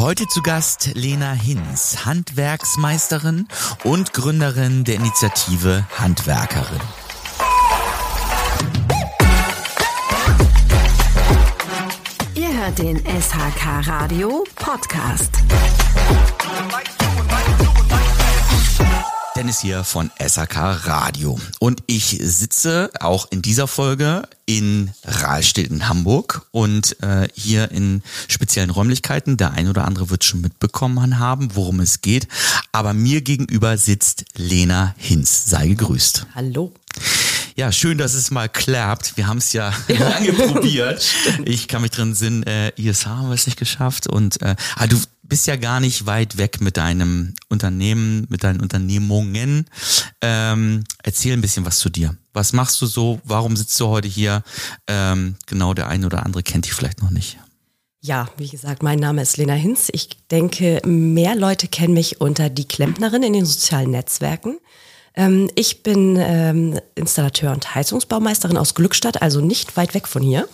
Heute zu Gast Lena Hinz, Handwerksmeisterin und Gründerin der Initiative Handwerkerin. Ihr hört den SHK Radio Podcast. Dennis hier von SAK Radio. Und ich sitze auch in dieser Folge in Rahlstedt in Hamburg und äh, hier in speziellen Räumlichkeiten. Der ein oder andere wird schon mitbekommen haben, worum es geht. Aber mir gegenüber sitzt Lena Hinz. Sei gegrüßt. Hallo. Ja, schön, dass es mal klappt. Wir haben es ja, lange probiert. Ich kann mich drin sinn, äh, ISH haben wir es nicht geschafft. Und äh, ah, du bist ja gar nicht weit weg mit deinem Unternehmen, mit deinen Unternehmungen. Ähm, erzähl ein bisschen was zu dir. Was machst du so? Warum sitzt du heute hier? Ähm, genau, der eine oder andere kennt dich vielleicht noch nicht. Ja, wie gesagt, mein Name ist Lena Hinz. Ich denke, mehr Leute kennen mich unter die Klempnerin in den sozialen Netzwerken. Ähm, ich bin ähm, Installateur und Heizungsbaumeisterin aus Glückstadt, also nicht weit weg von hier.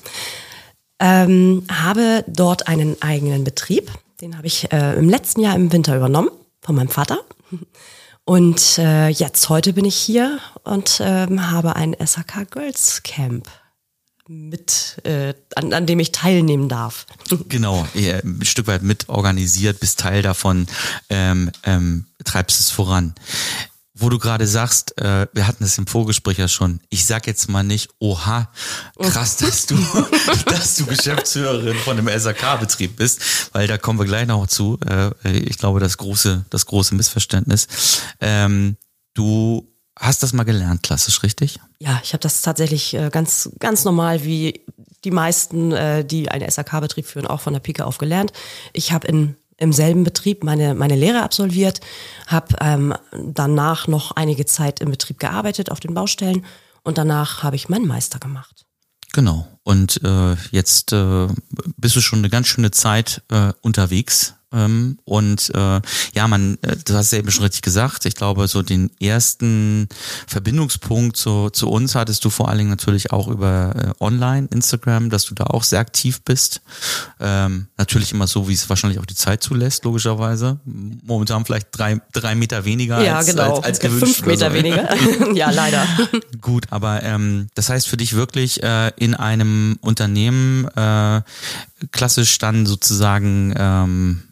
Ähm, habe dort einen eigenen Betrieb. Den habe ich äh, im letzten Jahr im Winter übernommen von meinem Vater. Und äh, jetzt heute bin ich hier und ähm, habe ein SAK Girls Camp mit, äh, an, an dem ich teilnehmen darf. Genau, ein Stück weit mitorganisiert, bist Teil davon, ähm, ähm, treibst es voran wo du gerade sagst, äh, wir hatten es im Vorgespräch ja schon, ich sag jetzt mal nicht, oha, krass, dass du, dass du Geschäftsführerin von einem SAK-Betrieb bist, weil da kommen wir gleich noch zu. Äh, ich glaube, das große, das große Missverständnis. Ähm, du hast das mal gelernt, klassisch, richtig? Ja, ich habe das tatsächlich äh, ganz, ganz normal wie die meisten, äh, die einen SAK-Betrieb führen, auch von der Pike auf gelernt. Ich habe in im selben Betrieb meine, meine Lehre absolviert, habe ähm, danach noch einige Zeit im Betrieb gearbeitet auf den Baustellen und danach habe ich meinen Meister gemacht. Genau. Und äh, jetzt äh, bist du schon eine ganz schöne Zeit äh, unterwegs ähm, und äh, ja, man, äh, du hast ja eben schon richtig gesagt, ich glaube, so den ersten Verbindungspunkt zu, zu uns hattest du vor allen Dingen natürlich auch über äh, Online, Instagram, dass du da auch sehr aktiv bist. Ähm, natürlich immer so, wie es wahrscheinlich auch die Zeit zulässt, logischerweise. Momentan vielleicht drei, drei Meter weniger ja, als, genau. als, als gewünscht. Fünf Meter so. weniger. ja, leider. Gut, aber ähm, das heißt für dich wirklich äh, in einem Unternehmen äh, klassisch dann sozusagen ähm,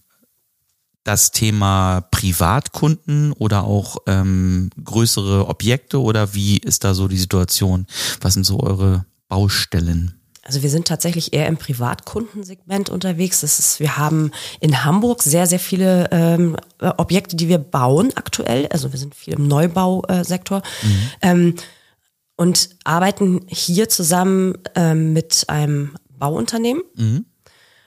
das Thema Privatkunden oder auch ähm, größere Objekte oder wie ist da so die Situation? Was sind so eure Baustellen? Also wir sind tatsächlich eher im Privatkundensegment unterwegs. Das ist, wir haben in Hamburg sehr, sehr viele ähm, Objekte, die wir bauen aktuell. Also wir sind viel im Neubausektor. Mhm. Ähm, und arbeiten hier zusammen ähm, mit einem Bauunternehmen mhm.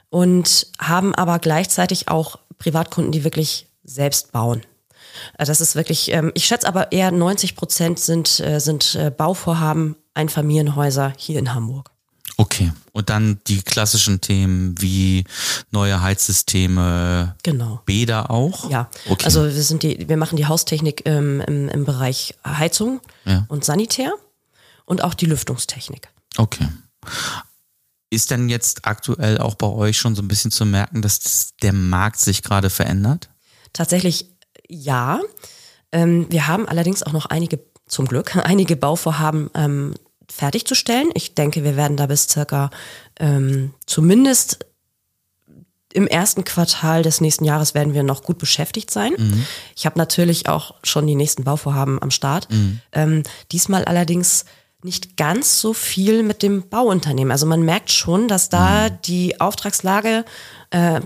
und haben aber gleichzeitig auch Privatkunden, die wirklich selbst bauen. Äh, das ist wirklich, ähm, ich schätze aber eher 90 Prozent sind, äh, sind äh, Bauvorhaben, Einfamilienhäuser hier in Hamburg. Okay. Und dann die klassischen Themen wie neue Heizsysteme, genau. Bäder auch? Ja. Okay. Also wir sind die, wir machen die Haustechnik ähm, im, im Bereich Heizung ja. und Sanitär und auch die Lüftungstechnik. Okay. Ist denn jetzt aktuell auch bei euch schon so ein bisschen zu merken, dass der Markt sich gerade verändert? Tatsächlich ja. Ähm, wir haben allerdings auch noch einige, zum Glück, einige Bauvorhaben ähm, fertigzustellen. Ich denke, wir werden da bis circa ähm, zumindest im ersten Quartal des nächsten Jahres werden wir noch gut beschäftigt sein. Mhm. Ich habe natürlich auch schon die nächsten Bauvorhaben am Start. Mhm. Ähm, diesmal allerdings nicht ganz so viel mit dem Bauunternehmen. Also man merkt schon, dass da mhm. die Auftragslage äh,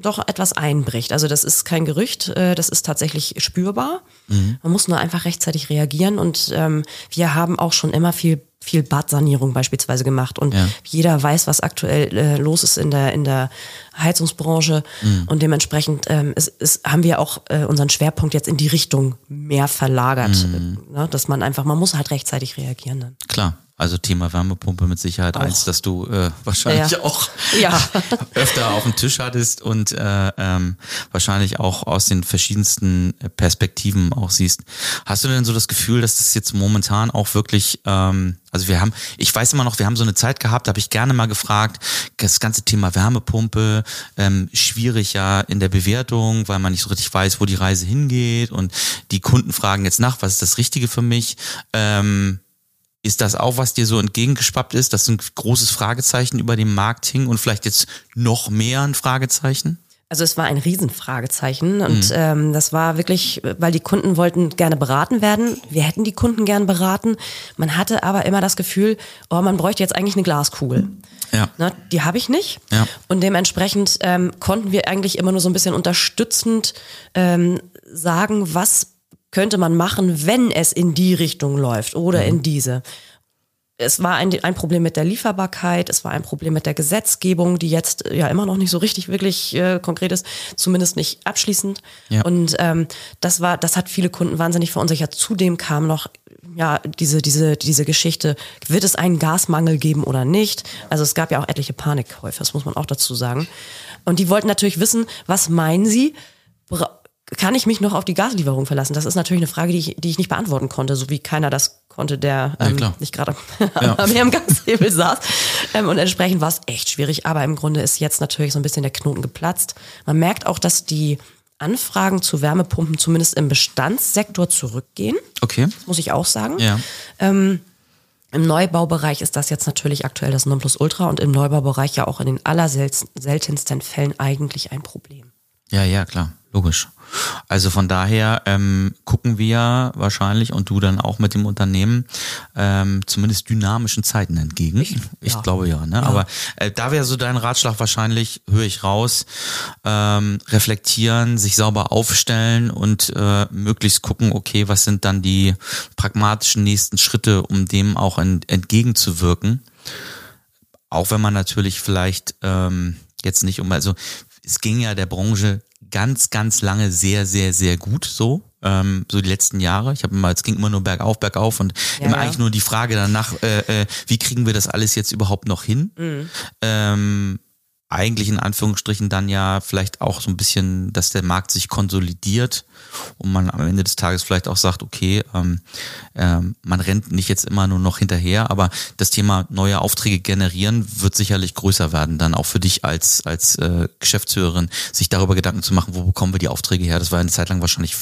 doch etwas einbricht. Also das ist kein Gerücht, äh, das ist tatsächlich spürbar. Mhm. Man muss nur einfach rechtzeitig reagieren und ähm, wir haben auch schon immer viel viel Badsanierung beispielsweise gemacht und ja. jeder weiß, was aktuell äh, los ist in der in der Heizungsbranche mhm. und dementsprechend ähm, ist, ist, haben wir auch äh, unseren Schwerpunkt jetzt in die Richtung mehr verlagert, mhm. ne? dass man einfach man muss halt rechtzeitig reagieren. Dann. Klar. Also Thema Wärmepumpe mit Sicherheit Auch. eins, dass du äh, wahrscheinlich Ja. auch Ja. öfter auf dem Tisch hattest und äh, ähm, wahrscheinlich auch aus den verschiedensten Perspektiven auch siehst. Hast du denn so das Gefühl, dass das jetzt momentan auch wirklich, ähm, also wir haben, ich weiß immer noch, wir haben so eine Zeit gehabt, da habe ich gerne mal gefragt, das ganze Thema Wärmepumpe, ähm, schwierig ja in der Bewertung, weil man nicht so richtig weiß, wo die Reise hingeht und die Kunden fragen jetzt nach, was ist das Richtige für mich? Ähm, ist das auch, was dir so entgegengeschwappt ist, dass ein großes Fragezeichen über dem Markt hing und vielleicht jetzt noch mehr ein Fragezeichen? Also es war ein Riesenfragezeichen und ähm, das war wirklich, weil die Kunden wollten gerne beraten werden. Wir hätten die Kunden gern beraten. Man hatte aber immer das Gefühl, oh, man bräuchte jetzt eigentlich eine Glaskugel. Ja. Ne, die habe ich nicht. Ja. Und dementsprechend ähm, konnten wir eigentlich immer nur so ein bisschen unterstützend ähm, sagen, was könnte man machen, wenn es in die Richtung läuft oder in diese. Es war ein, ein Problem mit der Lieferbarkeit, es war ein Problem mit der Gesetzgebung, die jetzt äh, ja immer noch nicht so richtig wirklich äh, konkret ist, zumindest nicht abschließend. Ja. Und ähm, das war, das hat viele Kunden wahnsinnig verunsichert. Zudem kam noch ja diese diese diese Geschichte: Wird es einen Gasmangel geben oder nicht? Also es gab ja auch etliche Panikkäufe, das muss man auch dazu sagen. Und die wollten natürlich wissen, was meinen Sie? Kann ich mich noch auf die Gaslieferung verlassen? Das ist natürlich eine Frage, die ich, die ich nicht beantworten konnte, so wie keiner das konnte, der ähm, klar. nicht gerade Ja. am am Gashebel saß. Ähm, und entsprechend war es echt schwierig. Aber im Grunde ist jetzt natürlich so ein bisschen der Knoten geplatzt. Man merkt auch, dass die Anfragen zu Wärmepumpen zumindest im Bestandssektor zurückgehen, Okay. muss ich auch sagen. Ja. Im Neubaubereich ist das jetzt natürlich aktuell das Nonplusultra und im Neubaubereich ja auch in den allerseltensten Fällen eigentlich ein Problem. Ja, ja, klar, logisch. Also von daher ähm, gucken wir wahrscheinlich und du dann auch mit dem Unternehmen ähm, zumindest dynamischen Zeiten entgegen. Ich, ja. glaube ja, ne? Aber äh, da wäre so dein Ratschlag wahrscheinlich, höre ich raus, ähm, reflektieren, sich sauber aufstellen und äh, möglichst gucken, okay, was sind dann die pragmatischen nächsten Schritte, um dem auch en entgegenzuwirken. Auch wenn man natürlich vielleicht ähm, jetzt nicht um, also es ging ja der Branche ganz, ganz lange sehr, sehr, sehr gut so. Ähm, so die letzten Jahre. Ich habe immer, es ging immer nur bergauf, bergauf und Ja, immer ja. eigentlich nur die Frage danach, äh, äh, wie kriegen wir das alles jetzt überhaupt noch hin? Mhm. Ähm, eigentlich in Anführungsstrichen dann ja vielleicht auch so ein bisschen, dass der Markt sich konsolidiert und man am Ende des Tages vielleicht auch sagt, okay, ähm, ähm, man rennt nicht jetzt immer nur noch hinterher, aber das Thema neue Aufträge generieren wird sicherlich größer werden, dann auch für dich als, als äh, Geschäftsführerin, sich darüber Gedanken zu machen, wo bekommen wir die Aufträge her. Das war eine Zeit lang wahrscheinlich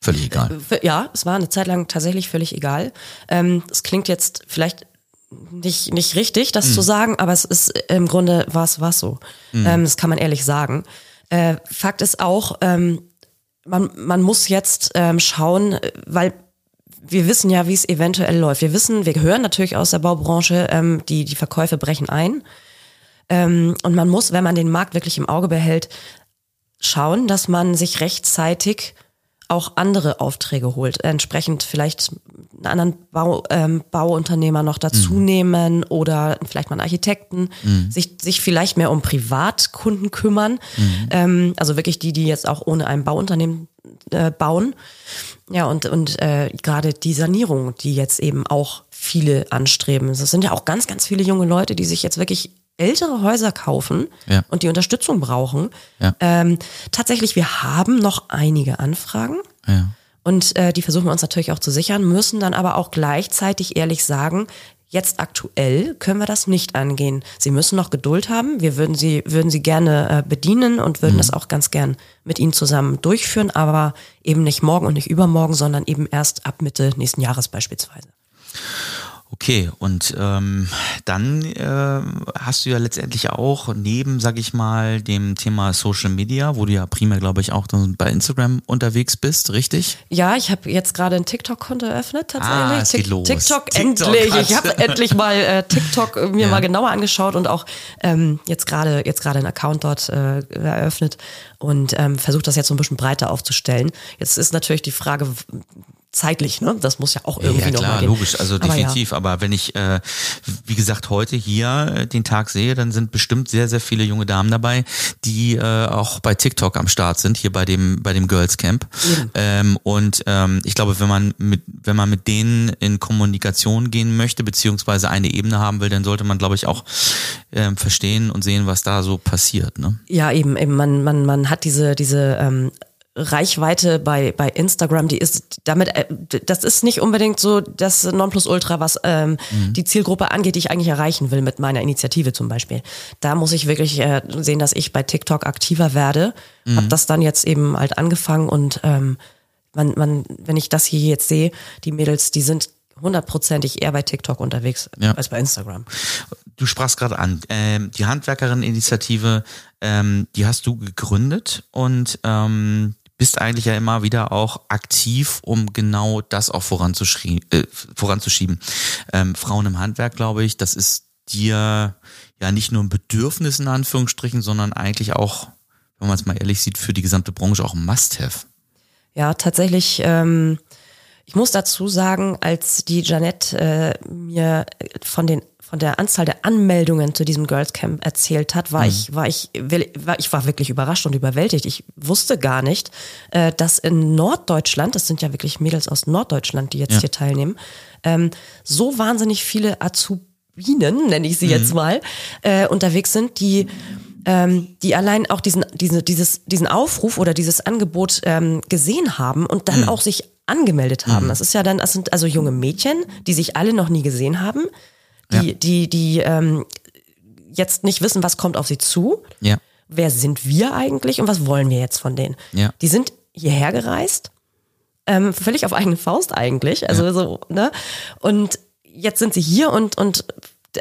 völlig egal. F- Ja, es war eine Zeit lang tatsächlich völlig egal. Ähm, es klingt jetzt vielleicht nicht, nicht richtig, das zu sagen, aber es ist im Grunde war es was so. Ähm, das kann man ehrlich sagen. Äh, Fakt ist auch, ähm, man, man muss jetzt ähm, schauen, weil wir wissen ja, wie es eventuell läuft. Wir wissen, wir hören natürlich aus der Baubranche, ähm, die, die Verkäufe brechen ein. Ähm, und man muss, wenn man den Markt wirklich im Auge behält, schauen, dass man sich rechtzeitig auch andere Aufträge holt. Entsprechend vielleicht einen anderen Bau, ähm, Bauunternehmer noch dazu nehmen oder vielleicht mal einen Architekten, sich, sich vielleicht mehr um Privatkunden kümmern. Ähm, also wirklich die, die jetzt auch ohne ein Bauunternehmen äh, bauen. Ja, und, und äh, gerade die Sanierung, die jetzt eben auch viele anstreben. Das sind ja auch ganz, ganz viele junge Leute, die sich jetzt wirklich ältere Häuser kaufen Ja. und die Unterstützung brauchen. Ja. Ähm, tatsächlich, wir haben noch einige Anfragen. Ja. Und äh, die versuchen wir uns natürlich auch zu sichern, müssen dann aber auch gleichzeitig ehrlich sagen, jetzt aktuell können wir das nicht angehen. Sie müssen noch Geduld haben. Wir würden sie, würden sie gerne äh, bedienen und würden das auch ganz gern mit ihnen zusammen durchführen, aber eben nicht morgen und nicht übermorgen, sondern eben erst ab Mitte nächsten Jahres beispielsweise. Okay, und ähm, dann äh, hast du ja letztendlich auch neben, sag ich mal, dem Thema Social Media, wo du ja primär, glaube ich, auch bei Instagram unterwegs bist, richtig? Ja, ich habe jetzt gerade ein TikTok-Konto eröffnet tatsächlich. Ah, es geht Tik- los. TikTok, TikTok endlich. Ich habe endlich mal äh, TikTok äh, mir Ja. mal genauer angeschaut und auch ähm, jetzt gerade jetzt gerade einen Account dort äh, eröffnet und ähm, versucht das jetzt so ein bisschen breiter aufzustellen. Jetzt ist natürlich die Frage, zeitlich, ne? Das muss ja auch irgendwie ja, klar, logisch, also Aber ja. definitiv. Aber wenn ich, äh, wie gesagt, heute hier äh, den Tag sehe, dann sind bestimmt sehr, sehr viele junge Damen dabei, die äh, auch bei TikTok am Start sind, hier bei dem, bei dem Girls Camp. Ähm, und ähm, ich glaube, wenn man mit, wenn man mit denen in Kommunikation gehen möchte, beziehungsweise eine Ebene haben will, dann sollte man, glaube ich, auch ähm, verstehen und sehen, was da so passiert. Ne? Ja, eben, eben man, man, man hat diese, diese ähm, Reichweite bei, bei Instagram, die ist damit, äh, das ist nicht unbedingt so das Nonplusultra, was ähm, die Zielgruppe angeht, die ich eigentlich erreichen will mit meiner Initiative zum Beispiel. Da muss ich wirklich äh, sehen, dass ich bei TikTok aktiver werde. Hab das dann jetzt eben halt angefangen und ähm, man, man, wenn ich das hier jetzt sehe, die Mädels, die sind hundertprozentig eher bei TikTok unterwegs Ja. als bei Instagram. Du sprachst gerade an, ähm, die Handwerkerin-Initiative, ähm, die hast du gegründet und ähm, bist eigentlich ja immer wieder auch aktiv, um genau das auch voranzuschrie äh, voranzuschieben. Ähm, Frauen im Handwerk, glaube ich, das ist dir ja nicht nur ein Bedürfnis in Anführungsstrichen, sondern eigentlich auch, wenn man es mal ehrlich sieht, für die gesamte Branche auch ein Must-Have. Ja, tatsächlich. Ähm, ich muss dazu sagen, als die Janette äh, mir von den von der Anzahl der Anmeldungen zu diesem Girls Camp erzählt hat, war ich war ich war ich war wirklich überrascht und überwältigt. Ich wusste gar nicht, äh, dass in Norddeutschland, das sind ja wirklich Mädels aus Norddeutschland, die jetzt Ja. hier teilnehmen, ähm, so wahnsinnig viele Azubinen, nenne ich sie jetzt mal, äh, unterwegs sind, die ähm, die allein auch diesen, diese, dieses, diesen Aufruf oder dieses Angebot ähm, gesehen haben und dann auch sich angemeldet haben. Das ist ja dann, das sind also junge Mädchen, die sich alle noch nie gesehen haben, die, Ja. die, die ähm, jetzt nicht wissen, was kommt auf sie zu. Ja. Wer sind wir eigentlich und was wollen wir jetzt von denen? Ja. Die sind hierher gereist, ähm, völlig auf eigene Faust eigentlich. Also so, ne? Und jetzt sind sie hier und, und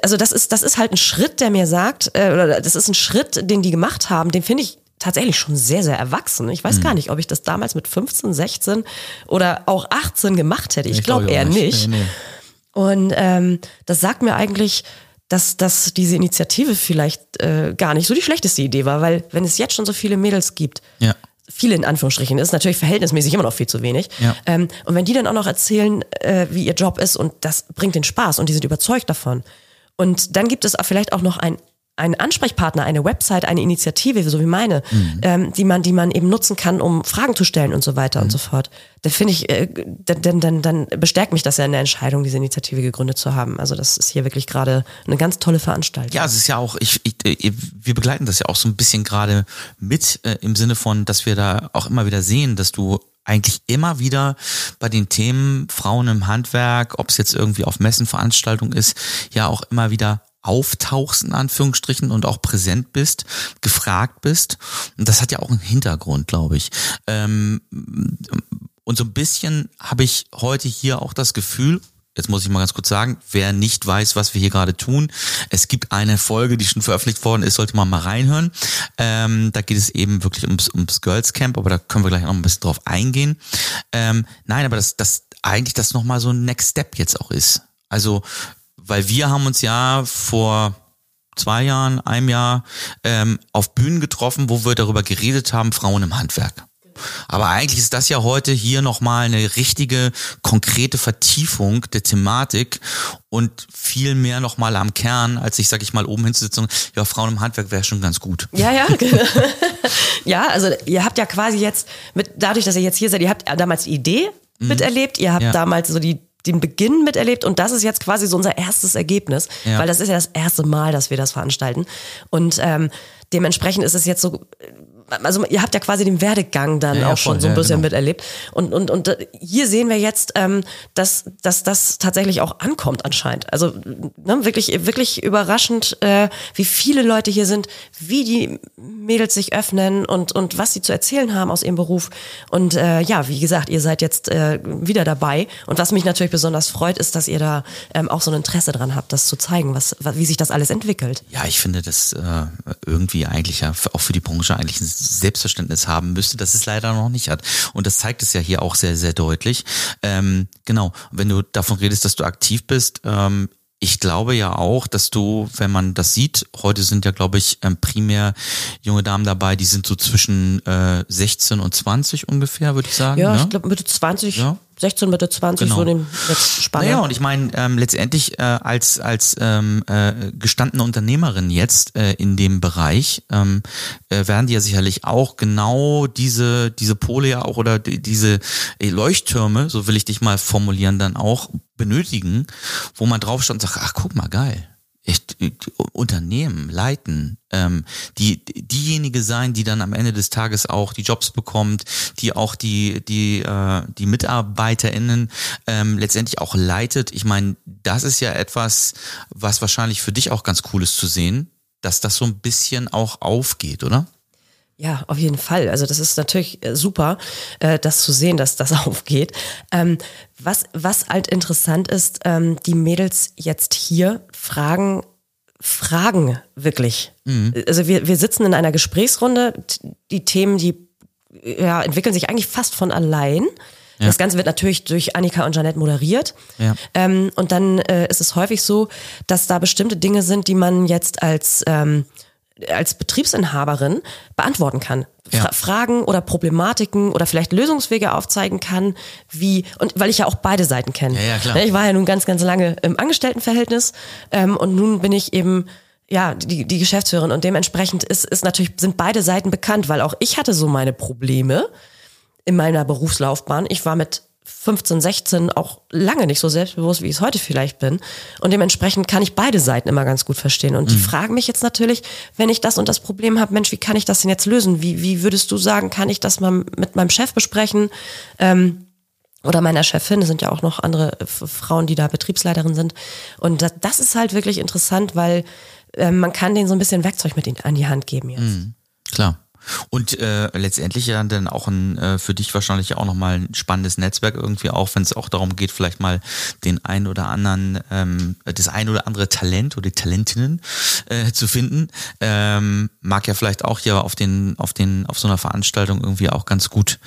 also das ist, das ist halt ein Schritt, der mir sagt, äh, oder das ist ein Schritt, den die gemacht haben, den finde ich tatsächlich schon sehr, sehr erwachsen. Ich Mhm. weiß gar nicht, ob ich das damals mit 15, 16 oder auch 18 gemacht hätte. Ich, Ich glaube glaube eher nicht. nicht. Nee, nee. Und ähm, das sagt mir eigentlich, dass, dass diese Initiative vielleicht äh, gar nicht so die schlechteste Idee war, weil wenn es jetzt schon so viele Mädels gibt, Ja. viele in Anführungsstrichen, ist natürlich verhältnismäßig immer noch viel zu wenig. Ja. Ähm, und wenn die dann auch noch erzählen, äh, wie ihr Job ist und das bringt den Spaß und die sind überzeugt davon. Und dann gibt es auch vielleicht auch noch ein einen Ansprechpartner, eine Website, eine Initiative, so wie meine, ähm, die man, die man eben nutzen kann, um Fragen zu stellen und so weiter und so fort. Da finde ich, äh, dann, dann, dann, bestärkt mich das ja in der Entscheidung, diese Initiative gegründet zu haben. Also das ist hier wirklich gerade eine ganz tolle Veranstaltung. Ja, es ist ja auch, ich, ich, äh, wir begleiten das ja auch so ein bisschen gerade mit äh, im Sinne von, dass wir da auch immer wieder sehen, dass du eigentlich immer wieder bei den Themen Frauen im Handwerk, ob es jetzt irgendwie auf Messenveranstaltungen ist, ja auch immer wieder auftauchst in Anführungsstrichen und auch präsent bist, gefragt bist. Und das hat ja auch einen Hintergrund, glaube ich. Ähm, und so ein bisschen habe ich heute hier auch das Gefühl, jetzt muss ich mal ganz kurz sagen, wer nicht weiß, was wir hier gerade tun, es gibt eine Folge, die schon veröffentlicht worden ist, sollte man mal reinhören. Ähm, da geht es eben wirklich ums, ums Girls Camp, aber da können wir gleich noch ein bisschen drauf eingehen. Ähm, nein, aber das, das eigentlich das nochmal so ein Next Step jetzt auch ist. Also, weil wir haben uns ja vor zwei Jahren, einem Jahr ähm, auf Bühnen getroffen, wo wir darüber geredet haben, Frauen im Handwerk. Aber eigentlich ist das ja heute hier nochmal eine richtige, konkrete Vertiefung der Thematik und viel mehr nochmal am Kern, als ich, sag ich mal, oben hinzusitzen, ja, Frauen im Handwerk wäre schon ganz gut. Ja, ja, genau. ja, also ihr habt ja quasi jetzt, mit, dadurch, dass ihr jetzt hier seid, ihr habt damals die Idee miterlebt, ihr habt Ja. damals so die den Beginn miterlebt und das ist jetzt quasi so unser erstes Ergebnis, Ja. weil das ist ja das erste Mal, dass wir das veranstalten und ähm, dementsprechend ist es jetzt so, also ihr habt ja quasi den Werdegang dann Ja, ja, auch schon voll, so ein ja, bisschen genau. miterlebt und und und äh, hier sehen wir jetzt, ähm, dass dass das tatsächlich auch ankommt anscheinend. Also ne, wirklich wirklich überraschend, äh, wie viele Leute hier sind, wie die Mädels sich öffnen und und was sie zu erzählen haben aus ihrem Beruf und äh, ja, wie gesagt, ihr seid jetzt äh, wieder dabei und was mich natürlich besonders freut, ist, dass ihr da ähm, auch so ein Interesse dran habt, das zu zeigen, was, wie sich das alles entwickelt. Ja, ich finde, dass äh, irgendwie eigentlich ja auch für die Branche eigentlich ein Selbstverständnis haben müsste, dass es leider noch nicht hat. Und das zeigt es ja hier auch sehr, sehr deutlich. Ähm, genau, wenn du davon redest, dass du aktiv bist, ähm, ich glaube ja auch, dass du, wenn man das sieht, heute sind ja, glaube ich, ähm, primär junge Damen dabei, die sind so zwischen äh, 16 und 20 ungefähr, würde ich sagen. Ja, ne? ich glaube Mitte 20. Ja. 16, Mitte 20, Genau. so in dem jetzt Spanne. Naja, und ich meine, ähm, letztendlich äh, als, als ähm, äh, gestandene Unternehmerin jetzt äh, in dem Bereich ähm, äh, werden die ja sicherlich auch genau diese, diese Pole ja auch oder die, diese äh, Leuchttürme, so will ich dich mal formulieren, dann auch benötigen, wo man drauf stand und sagt, ach guck mal, geil. Echt, Unternehmen leiten, ähm, die diejenige sein, die dann am Ende des Tages auch die Jobs bekommt, die auch die die äh, die MitarbeiterInnen ähm, letztendlich auch leitet. Ich meine, das ist ja etwas, was wahrscheinlich für dich auch ganz cool ist zu sehen, dass das so ein bisschen auch aufgeht, oder? Ja, auf jeden Fall. Also das ist natürlich äh, super, äh, das zu sehen, dass das aufgeht. Ähm, was, was halt interessant ist, ähm, die Mädels jetzt hier fragen, fragen wirklich. Also wir, wir sitzen in einer Gesprächsrunde, die Themen, die ja, entwickeln sich eigentlich fast von allein. Das Ganze wird natürlich durch Annika und Janette moderiert. Ja. Ähm, und dann äh, ist es häufig so, dass da bestimmte Dinge sind, die man jetzt als, ähm, als Betriebsinhaberin beantworten kann. Fra Ja. Fragen oder Problematiken oder vielleicht Lösungswege aufzeigen kann, wie, und weil ich ja auch beide Seiten kenne. Ja, ja, klar. Ne, Ich war ja nun ganz, ganz lange im Angestelltenverhältnis ähm, und nun bin ich eben ja, die, die Geschäftsführerin und dementsprechend ist, ist natürlich, sind beide Seiten bekannt, weil auch ich hatte so meine Probleme in meiner Berufslaufbahn. Ich war mit 15, 16 auch lange nicht so selbstbewusst, wie ich es heute vielleicht bin. Und dementsprechend kann ich beide Seiten immer ganz gut verstehen. Und die fragen mich jetzt natürlich, wenn ich das und das Problem habe, Mensch, wie kann ich das denn jetzt lösen? Wie, wie würdest du sagen, kann ich das mal mit meinem Chef besprechen? Ähm, oder meiner Chefin, es sind ja auch noch andere F- Frauen, die da Betriebsleiterin sind. Und das, das ist halt wirklich interessant, weil ähm, man kann denen so ein bisschen Werkzeug mit in, an die Hand geben jetzt. Klar. Und äh, letztendlich ja dann auch ein äh, für dich wahrscheinlich auch nochmal ein spannendes Netzwerk irgendwie auch, wenn es auch darum geht, vielleicht mal den ein oder anderen, ähm, das ein oder andere Talent oder die Talentinnen äh, zu finden. Ähm, mag ja vielleicht auch hier auf den, auf den, auf so einer Veranstaltung irgendwie auch ganz gut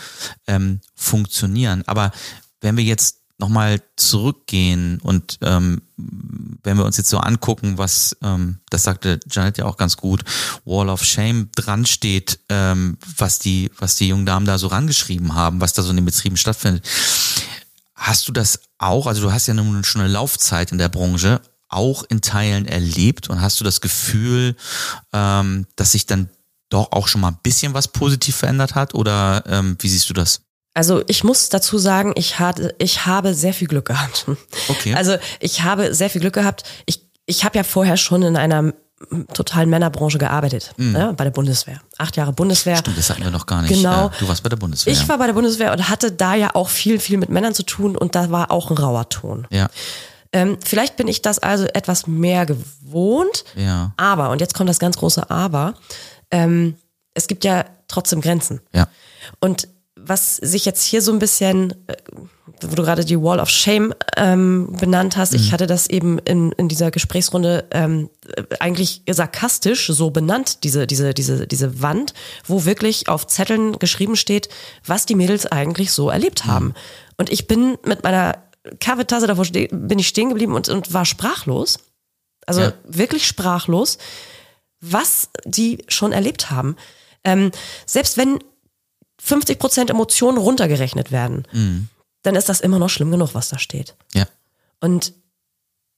ähm, funktionieren. Aber wenn wir jetzt nochmal zurückgehen und ähm, wenn wir uns jetzt so angucken, was, ähm, das sagte Janet ja auch ganz gut, Wall of Shame dran steht, ähm, was die, was die jungen Damen da so rangeschrieben haben, was da so in den Betrieben stattfindet. Hast du das auch, also du hast ja nun schon eine Laufzeit in der Branche, auch in Teilen erlebt und hast du das Gefühl, ähm, dass sich dann doch auch schon mal ein bisschen was positiv verändert hat oder ähm, wie siehst du das? Also ich muss dazu sagen, ich hatte, ich habe sehr viel Glück gehabt. Okay. Also ich habe sehr viel Glück gehabt. Ich, ich habe ja vorher schon in einer totalen Männerbranche gearbeitet, ne, bei der Bundeswehr. Acht Jahre Bundeswehr. Mhm. Stimmt, das hatten wir noch gar nicht. Genau. Äh, Du warst bei der Bundeswehr. Ich war bei der Bundeswehr und hatte da ja auch viel, viel mit Männern zu tun und da war auch ein rauer Ton. ja. Ähm, vielleicht bin ich das also etwas mehr gewohnt, Ja. aber, und jetzt kommt das ganz große Aber, ähm, es gibt ja trotzdem Grenzen. Ja. Und was sich jetzt hier so ein bisschen, äh, wo du gerade die Wall of Shame ähm, benannt hast, ich hatte das eben in, in dieser Gesprächsrunde ähm, äh, eigentlich sarkastisch so benannt, diese, diese, diese, diese Wand, wo wirklich auf Zetteln geschrieben steht, was die Mädels eigentlich so erlebt haben. Und ich bin mit meiner Kaffeetasse davor bin ich stehen geblieben und, und war sprachlos. Also Ja. wirklich sprachlos, was die schon erlebt haben. Ähm, selbst wenn 50% Emotionen runtergerechnet werden, dann ist das immer noch schlimm genug, was da steht. Ja. Und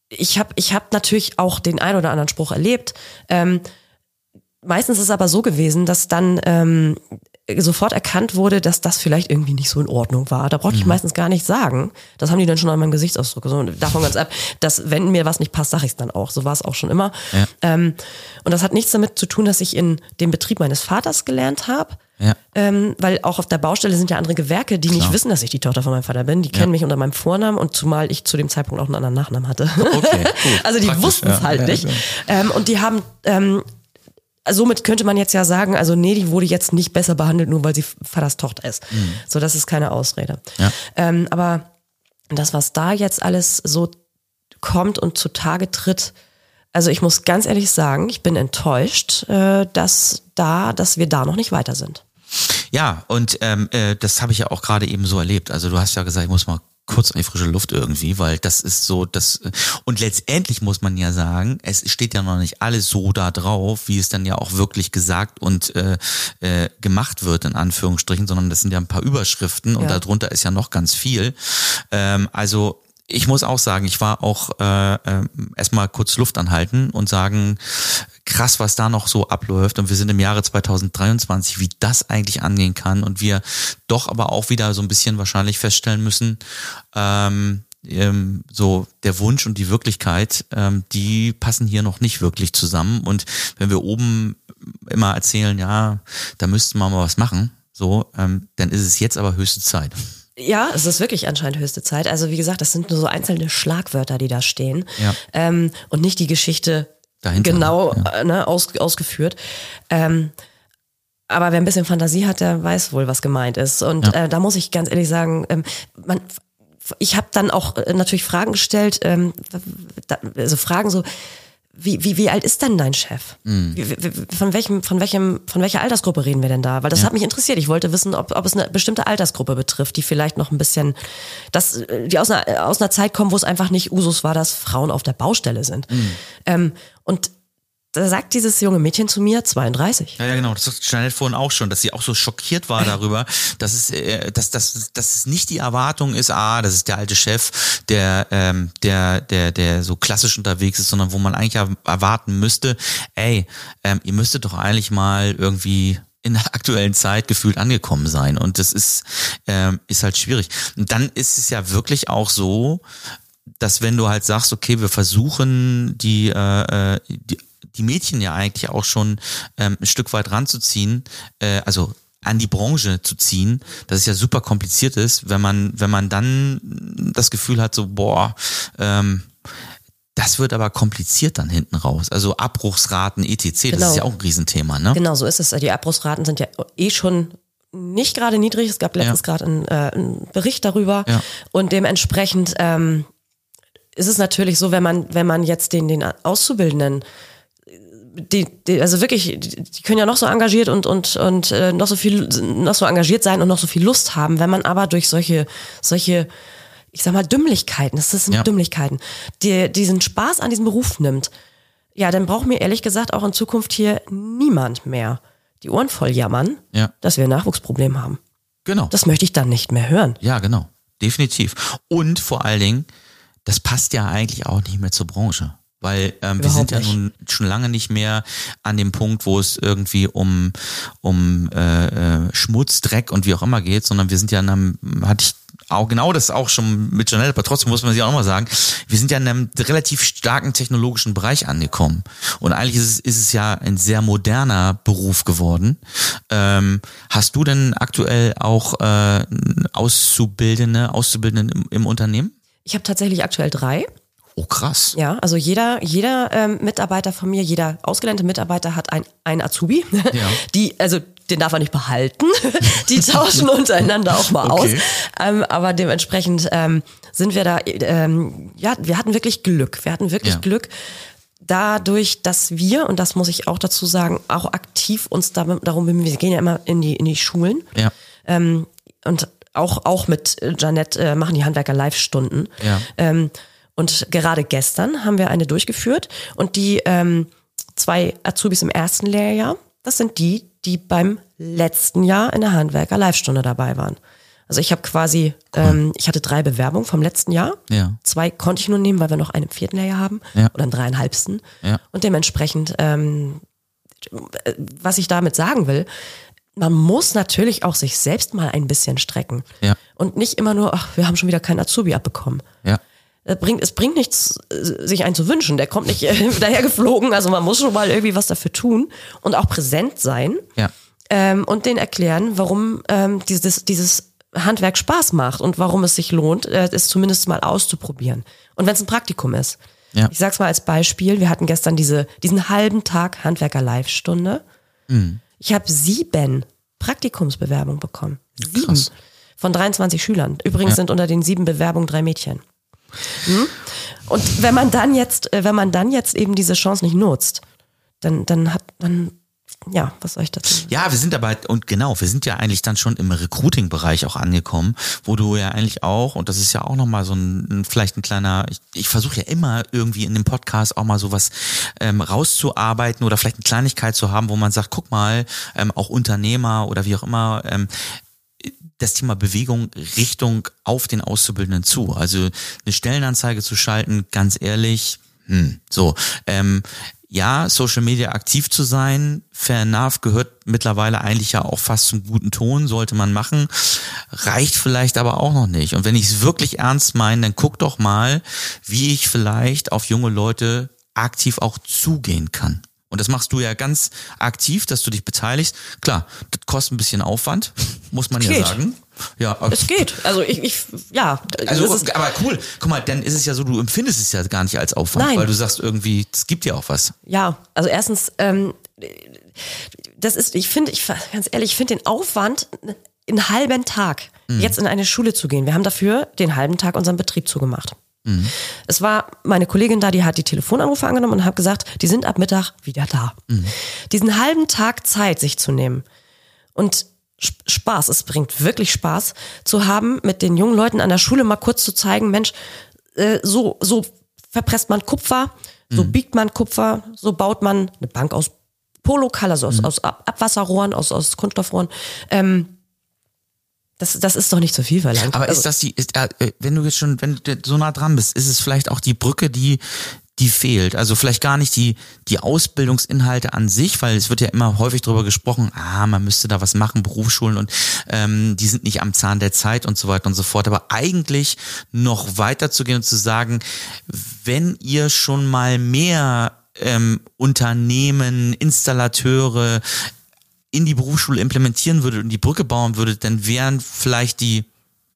ich habe ich hab natürlich auch den ein oder anderen Spruch erlebt. Ähm, meistens ist es aber so gewesen, dass dann ähm, sofort erkannt wurde, dass das vielleicht irgendwie nicht so in Ordnung war. Da brauchte ich meistens gar nicht sagen. Das haben die dann schon an meinem Gesichtsausdruck. So, davon ganz ab, dass wenn mir was nicht passt, sage ich es dann auch. So war es auch schon immer. Ja. Ähm, und das hat nichts damit zu tun, dass ich in dem Betrieb meines Vaters gelernt habe. Ja. Ähm, weil auch auf der Baustelle sind ja andere Gewerke, die nicht Klar. wissen, dass ich die Tochter von meinem Vater bin. Die kennen mich unter meinem Vornamen und zumal ich zu dem Zeitpunkt auch einen anderen Nachnamen hatte. Okay. Also die wussten es ja. halt Ja, nicht. ja. Ähm, und die haben, ähm, somit könnte man jetzt ja sagen, also nee, die wurde jetzt nicht besser behandelt, nur weil sie Vaters Tochter ist. So, das ist keine Ausrede. Mhm. Ja. Ähm, aber das, was da jetzt alles so kommt und zutage tritt, also ich muss ganz ehrlich sagen, ich bin enttäuscht, äh, dass da, dass wir da noch nicht weiter sind. Ja, und ähm, äh, das habe ich ja auch gerade eben so erlebt. Also du hast ja gesagt, ich muss mal kurz an die frische Luft irgendwie, weil das ist so, das und letztendlich muss man ja sagen, es steht ja noch nicht alles so da drauf, wie es dann ja auch wirklich gesagt und äh, äh, gemacht wird in Anführungsstrichen, sondern das sind ja ein paar Überschriften und Ja. darunter ist ja noch ganz viel. Ähm, also ich muss auch sagen, ich war auch äh, äh, erstmal kurz Luft anhalten und sagen, krass, was da noch so abläuft. Und wir sind im Jahre 2023, wie das eigentlich angehen kann. Und wir doch aber auch wieder so ein bisschen wahrscheinlich feststellen müssen, ähm, ähm, so der Wunsch und die Wirklichkeit, ähm, die passen hier noch nicht wirklich zusammen. Und wenn wir oben immer erzählen, ja, da müssten wir mal was machen, so, ähm, dann ist es jetzt aber höchste Zeit. Ja, es ist wirklich anscheinend höchste Zeit. Also wie gesagt, das sind nur so einzelne Schlagwörter, die da stehen. Ja. Ähm, und nicht die Geschichte Dahinter, genau ja. äh, ne, aus, ausgeführt. Ähm, aber wer ein bisschen Fantasie hat, der weiß wohl, was gemeint ist. Und Ja. äh, da muss ich ganz ehrlich sagen, ähm, man, ich habe dann auch äh, natürlich Fragen gestellt, ähm, da, also Fragen so, wie, wie, wie alt ist denn dein Chef? Mhm. Wie, wie, von welchem, von welchem, von welcher Altersgruppe reden wir denn da? Weil das hat mich interessiert. Ich wollte wissen, ob, ob es eine bestimmte Altersgruppe betrifft, die vielleicht noch ein bisschen, das, äh, die aus einer, aus einer Zeit kommen, wo es einfach nicht Usus war, dass Frauen auf der Baustelle sind. Mhm. Ähm, und da sagt dieses junge Mädchen zu mir, 32. Ja, ja, genau. Das sagt Jeanette vorhin auch schon, dass sie auch so schockiert war darüber, dass es, äh, dass, dass, dass es nicht die Erwartung ist, ah, das ist der alte Chef, der, ähm, der, der, der so klassisch unterwegs ist, sondern wo man eigentlich er- erwarten müsste, ey, ähm, ihr müsstet doch eigentlich mal irgendwie in der aktuellen Zeit gefühlt angekommen sein. Und das ist, ähm, ist halt schwierig. Und dann ist es ja wirklich auch so, dass wenn du halt sagst, okay, wir versuchen die, äh, äh, die, die Mädchen ja eigentlich auch schon ähm, ein Stück weit ranzuziehen, äh, also an die Branche zu ziehen, dass es ja super kompliziert ist, wenn man, wenn man dann das Gefühl hat, so, boah, ähm, das wird aber kompliziert dann hinten raus. Also Abbruchsraten, etc. Das Genau. ist ja auch ein Riesenthema, ne? Genau, so ist es. Die Abbruchsraten sind ja eh schon nicht gerade niedrig. Es gab letztens Ja. gerade einen, äh, einen Bericht darüber. Ja. Und dementsprechend ähm, ist es natürlich so, wenn man, wenn man jetzt den, den Auszubildenden die, die, also wirklich, die, können ja noch so engagiert und und und äh, noch so viel, noch so engagiert sein und noch so viel Lust haben, wenn man aber durch solche solche, ich sag mal Dümmlichkeiten, das sind Ja. Dümmlichkeiten, die, diesen Spaß an diesem Beruf nimmt, ja, dann braucht mir ehrlich gesagt auch in Zukunft hier niemand mehr die Ohren voll jammern, Ja. dass wir ein Nachwuchsproblem haben. Genau. Das möchte ich dann nicht mehr hören. Ja, genau. Definitiv. Und vor allen Dingen, das passt ja eigentlich auch nicht mehr zur Branche. Weil ähm, wir sind ja nun schon lange nicht mehr an dem Punkt, wo es irgendwie um, um äh, äh, Schmutz, Dreck und wie auch immer geht, sondern wir sind ja in einem, hatte ich auch genau das auch schon mit Janelle, aber trotzdem muss man sich auch nochmal sagen, wir sind ja in einem relativ starken technologischen Bereich angekommen. Und eigentlich ist es, ist es ja ein sehr moderner Beruf geworden. Ähm, hast du denn aktuell auch äh, Auszubildende, Auszubildende im, im Unternehmen? Ich habe tatsächlich aktuell drei. Oh krass. Ja, also jeder, jeder ähm, Mitarbeiter von mir, jeder ausgelernte Mitarbeiter hat ein, ein Azubi. Ja. Die, also den darf er nicht behalten. Die tauschen untereinander auch mal Okay. aus. Ähm, aber dementsprechend ähm, sind wir da, ähm, ja, wir hatten wirklich Glück. Wir hatten wirklich Ja. Glück. Dadurch, dass wir, und das muss ich auch dazu sagen, auch aktiv uns darum bemühen, wir gehen ja immer in die, in die Schulen Ja. ähm, und auch, auch mit Janette äh, machen die Handwerker Live-Stunden. Ja. Ähm, und gerade gestern haben wir eine durchgeführt und die ähm, zwei Azubis im ersten Lehrjahr, das sind die, die beim letzten Jahr in der Handwerker Live-Stunde dabei waren. Also ich habe quasi, ähm, ich hatte drei Bewerbungen vom letzten Jahr. Ja. Zwei konnte ich nur nehmen, weil wir noch einen im vierten Lehrjahr haben Ja. oder einen dreieinhalbsten. Ja. Und dementsprechend, ähm, äh, was ich damit sagen will, man muss natürlich auch sich selbst mal ein bisschen strecken. Ja. Und nicht immer nur, ach, wir haben schon wieder keinen Azubi abbekommen. Ja. Es bringt, es bringt nichts, äh, sich einen zu wünschen. Der kommt nicht äh, daher geflogen. Also man muss schon mal irgendwie was dafür tun und auch präsent sein Ja. ähm, und denen erklären, warum ähm, dieses, dieses Handwerk Spaß macht und warum es sich lohnt, äh, es zumindest mal auszuprobieren. Und wenn es ein Praktikum ist. Ja. Ich sag's mal als Beispiel, wir hatten gestern diese, diesen halben Tag Handwerker-Live-Stunde. Mhm. Ich habe sieben Praktikumsbewerbungen bekommen. Sieben. Krass. Von 23 Schülern. Übrigens sind unter den sieben Bewerbungen drei Mädchen. Hm? Und wenn man dann jetzt, äh, wenn man dann jetzt eben diese Chance nicht nutzt, dann, dann hat, dann ja, was soll ich dazu sagen? Ja, wir sind dabei, und genau, wir sind ja eigentlich dann schon im Recruiting-Bereich auch angekommen, wo du ja eigentlich auch, und das ist ja auch nochmal so ein, vielleicht ein kleiner, ich, ich versuche ja immer irgendwie in dem Podcast auch mal sowas ähm, rauszuarbeiten oder vielleicht eine Kleinigkeit zu haben, wo man sagt, guck mal, ähm, auch Unternehmer oder wie auch immer, ähm, das Thema Bewegung Richtung auf den Auszubildenden zu. Also eine Stellenanzeige zu schalten, ganz ehrlich, hm, so. Ähm, ja, Social Media aktiv zu sein, fair enough, gehört mittlerweile eigentlich ja auch fast zum guten Ton, sollte man machen, reicht vielleicht aber auch noch nicht. Und wenn ich es wirklich ernst meine, dann guck doch mal, wie ich vielleicht auf junge Leute aktiv auch zugehen kann. Und das machst du ja ganz aktiv, dass du dich beteiligst. Klar, das kostet ein bisschen Aufwand, muss man ja Geht. sagen. Ja, Es geht. Also ich, ich ja. also, aber cool. Guck mal, dann ist es ja so, du empfindest es ja gar nicht als Aufwand, Nein. weil du sagst irgendwie, es gibt ja auch was. ja, also erstens, ähm, das ist, ich finde, ich ganz ehrlich, ich finde den Aufwand, einen halben Tag jetzt in eine Schule zu gehen. Wir haben dafür den halben Tag unseren Betrieb zugemacht. Es war meine Kollegin da, die hat die Telefonanrufe angenommen und hat gesagt, die sind ab Mittag wieder da. Diesen halben Tag Zeit sich zu nehmen. Und Sp- Spaß, es bringt wirklich Spaß zu haben, mit den jungen Leuten an der Schule mal kurz zu zeigen, Mensch, äh, so, so verpresst man Kupfer, so biegt man Kupfer, so baut man eine Bank aus Polokal, also aus, aus Ab Abwasserrohren, aus, aus Kunststoffrohren. Ähm, das, das ist doch nicht zu viel verlangt. Aber Also- ist das die, ist, äh, wenn du jetzt schon, wenn du so nah dran bist, ist es vielleicht auch die Brücke, die, die fehlt? Also vielleicht gar nicht die, die Ausbildungsinhalte an sich, weil es wird ja immer häufig darüber gesprochen, ah, man müsste da was machen, Berufsschulen und ähm, die sind nicht am Zahn der Zeit und so weiter und so fort. Aber eigentlich noch weiter zu gehen und zu sagen, wenn ihr schon mal mehr ähm, Unternehmen, Installateure in die Berufsschule implementieren würdet und die Brücke bauen würdet, dann wären vielleicht die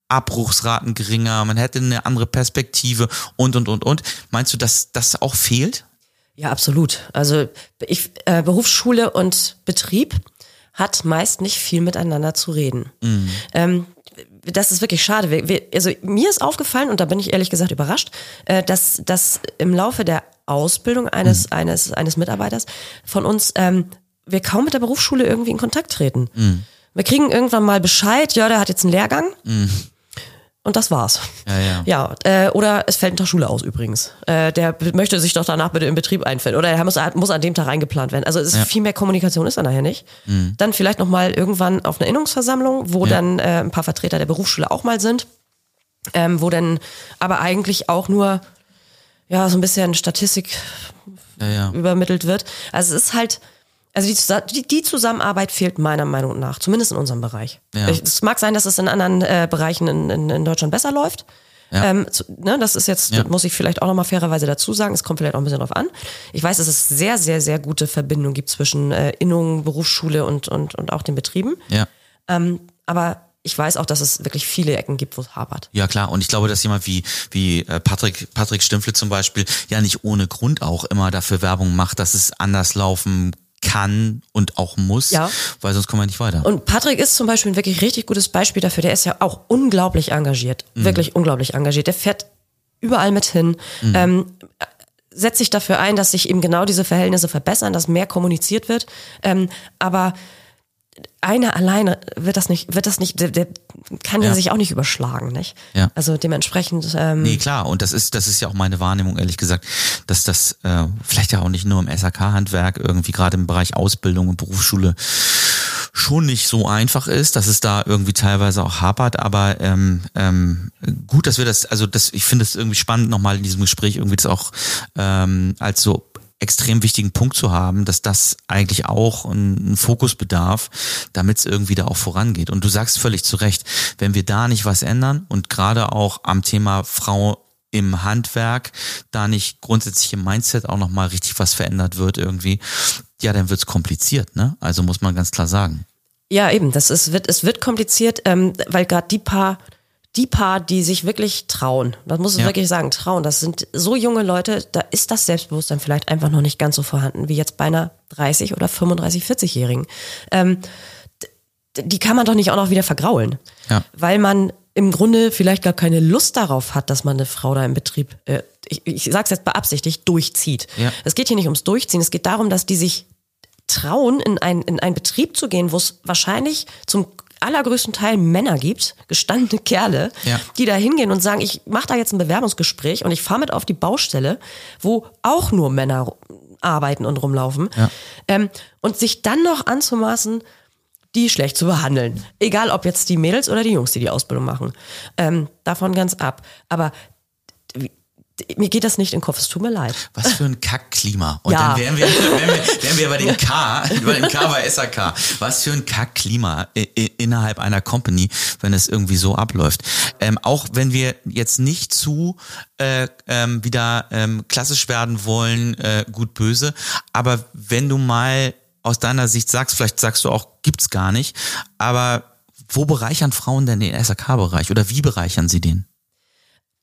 Abbruchsraten geringer, man hätte eine andere Perspektive und, und, und, und. Meinst du, dass das auch fehlt? Ja, absolut. Also ich, äh, Berufsschule und Betrieb hat meist nicht viel miteinander zu reden. Ähm, das ist wirklich schade. Wir, wir, also mir ist aufgefallen, und da bin ich ehrlich gesagt überrascht, äh, dass, dass im Laufe der Ausbildung eines, eines, eines Mitarbeiters von uns ähm, wir kaum mit der Berufsschule irgendwie in Kontakt treten. Wir kriegen irgendwann mal Bescheid, ja, der hat jetzt einen Lehrgang. Und das war's. Ja, ja. Ja, äh, oder es fällt ein Tag Schule aus übrigens. Äh, der möchte sich doch danach bitte im Betrieb einfinden. Oder er muss, muss an dem Tag reingeplant werden. Also es ist viel mehr Kommunikation ist da nachher nicht. Dann vielleicht nochmal irgendwann auf einer Innungsversammlung, wo Ja. dann äh, ein paar Vertreter der Berufsschule auch mal sind. Ähm, wo dann aber eigentlich auch nur ja so ein bisschen Statistik Ja, ja. übermittelt wird. Also es ist halt, also die, die, Zusammenarbeit fehlt meiner Meinung nach, zumindest in unserem Bereich. Ja. Es mag sein, dass es in anderen äh, Bereichen in, in, in Deutschland besser läuft. Ja. Ähm, zu, ne, das ist jetzt, Ja. das muss ich vielleicht auch nochmal fairerweise dazu sagen, es kommt vielleicht auch ein bisschen drauf an. Ich weiß, dass es sehr, sehr, sehr gute Verbindungen gibt zwischen äh, Innungen, Berufsschule und, und, und auch den Betrieben. Ja. Ähm, aber ich weiß auch, dass es wirklich viele Ecken gibt, wo es hapert. Ja klar, und ich glaube, dass jemand wie wie äh, Patrick Patrick Stimpfle zum Beispiel ja nicht ohne Grund auch immer dafür Werbung macht, dass es anders laufen kann und auch muss, Ja. weil sonst kommen wir nicht weiter. Und Patrick ist zum Beispiel ein wirklich richtig gutes Beispiel dafür. Der ist ja auch unglaublich engagiert. Wirklich unglaublich engagiert. Der fährt überall mit hin. Ähm, setzt sich dafür ein, dass sich eben genau diese Verhältnisse verbessern, dass mehr kommuniziert wird. Ähm, aber einer alleine wird das nicht, wird das nicht, der, der kann ja. Sich auch nicht überschlagen, nicht? Ja. Also dementsprechend, ähm, Nee, klar, und das ist, das ist ja auch meine Wahrnehmung, ehrlich gesagt, dass das äh, vielleicht ja auch nicht nur im SAK-Handwerk, irgendwie gerade im Bereich Ausbildung und Berufsschule schon nicht so einfach ist, dass es da irgendwie teilweise auch hapert, aber ähm, ähm, gut, dass wir das, also das, ich finde es irgendwie spannend, nochmal in diesem Gespräch irgendwie das auch ähm, als so extrem wichtigen Punkt zu haben, dass das eigentlich auch einen Fokus bedarf, damit es irgendwie da auch vorangeht. Und du sagst völlig zu Recht, wenn wir da nicht was ändern und gerade auch am Thema Frau im Handwerk da nicht grundsätzlich im Mindset auch nochmal richtig was verändert wird irgendwie, ja, dann wird's kompliziert, ne? Also muss man ganz klar sagen. Ja, eben, das ist, wird, es wird kompliziert, ähm, weil gerade die paar, die paar, die sich wirklich trauen, das muss ich Ja. wirklich sagen, trauen, das sind so junge Leute, da ist das Selbstbewusstsein vielleicht einfach noch nicht ganz so vorhanden, wie jetzt bei einer 30 oder 35, 40-Jährigen. Ähm, die kann man doch nicht auch noch wieder vergraulen. Ja. Weil man im Grunde vielleicht gar keine Lust darauf hat, dass man eine Frau da im Betrieb, äh, ich, ich sage es jetzt beabsichtigt, durchzieht. Ja. Es geht hier nicht ums Durchziehen, es geht darum, dass die sich trauen, in, ein, in einen Betrieb zu gehen, wo es wahrscheinlich zum allergrößten Teil Männer gibt, gestandene Kerle, Ja. die da hingehen und sagen, ich mache da jetzt ein Bewerbungsgespräch und ich fahre mit auf die Baustelle, wo auch nur Männer arbeiten und rumlaufen. Ja. Ähm, und sich dann noch anzumaßen, die schlecht zu behandeln. Egal ob jetzt die Mädels oder die Jungs, die die Ausbildung machen. Ähm, davon ganz ab. Aber mir geht das nicht in den Kopf, es tut mir leid. Was für ein Kackklima. Und Ja. dann wären wir, wären, wir, wären wir bei den K, bei dem K bei SAK. Was für ein Kackklima innerhalb einer Company, wenn es irgendwie so abläuft. Ähm, auch wenn wir jetzt nicht zu äh, ähm, wieder ähm, klassisch werden wollen, äh, gut böse, aber wenn du mal aus deiner Sicht sagst, vielleicht sagst du auch, gibt's gar nicht, aber wo bereichern Frauen denn den SAK-Bereich oder wie bereichern sie den?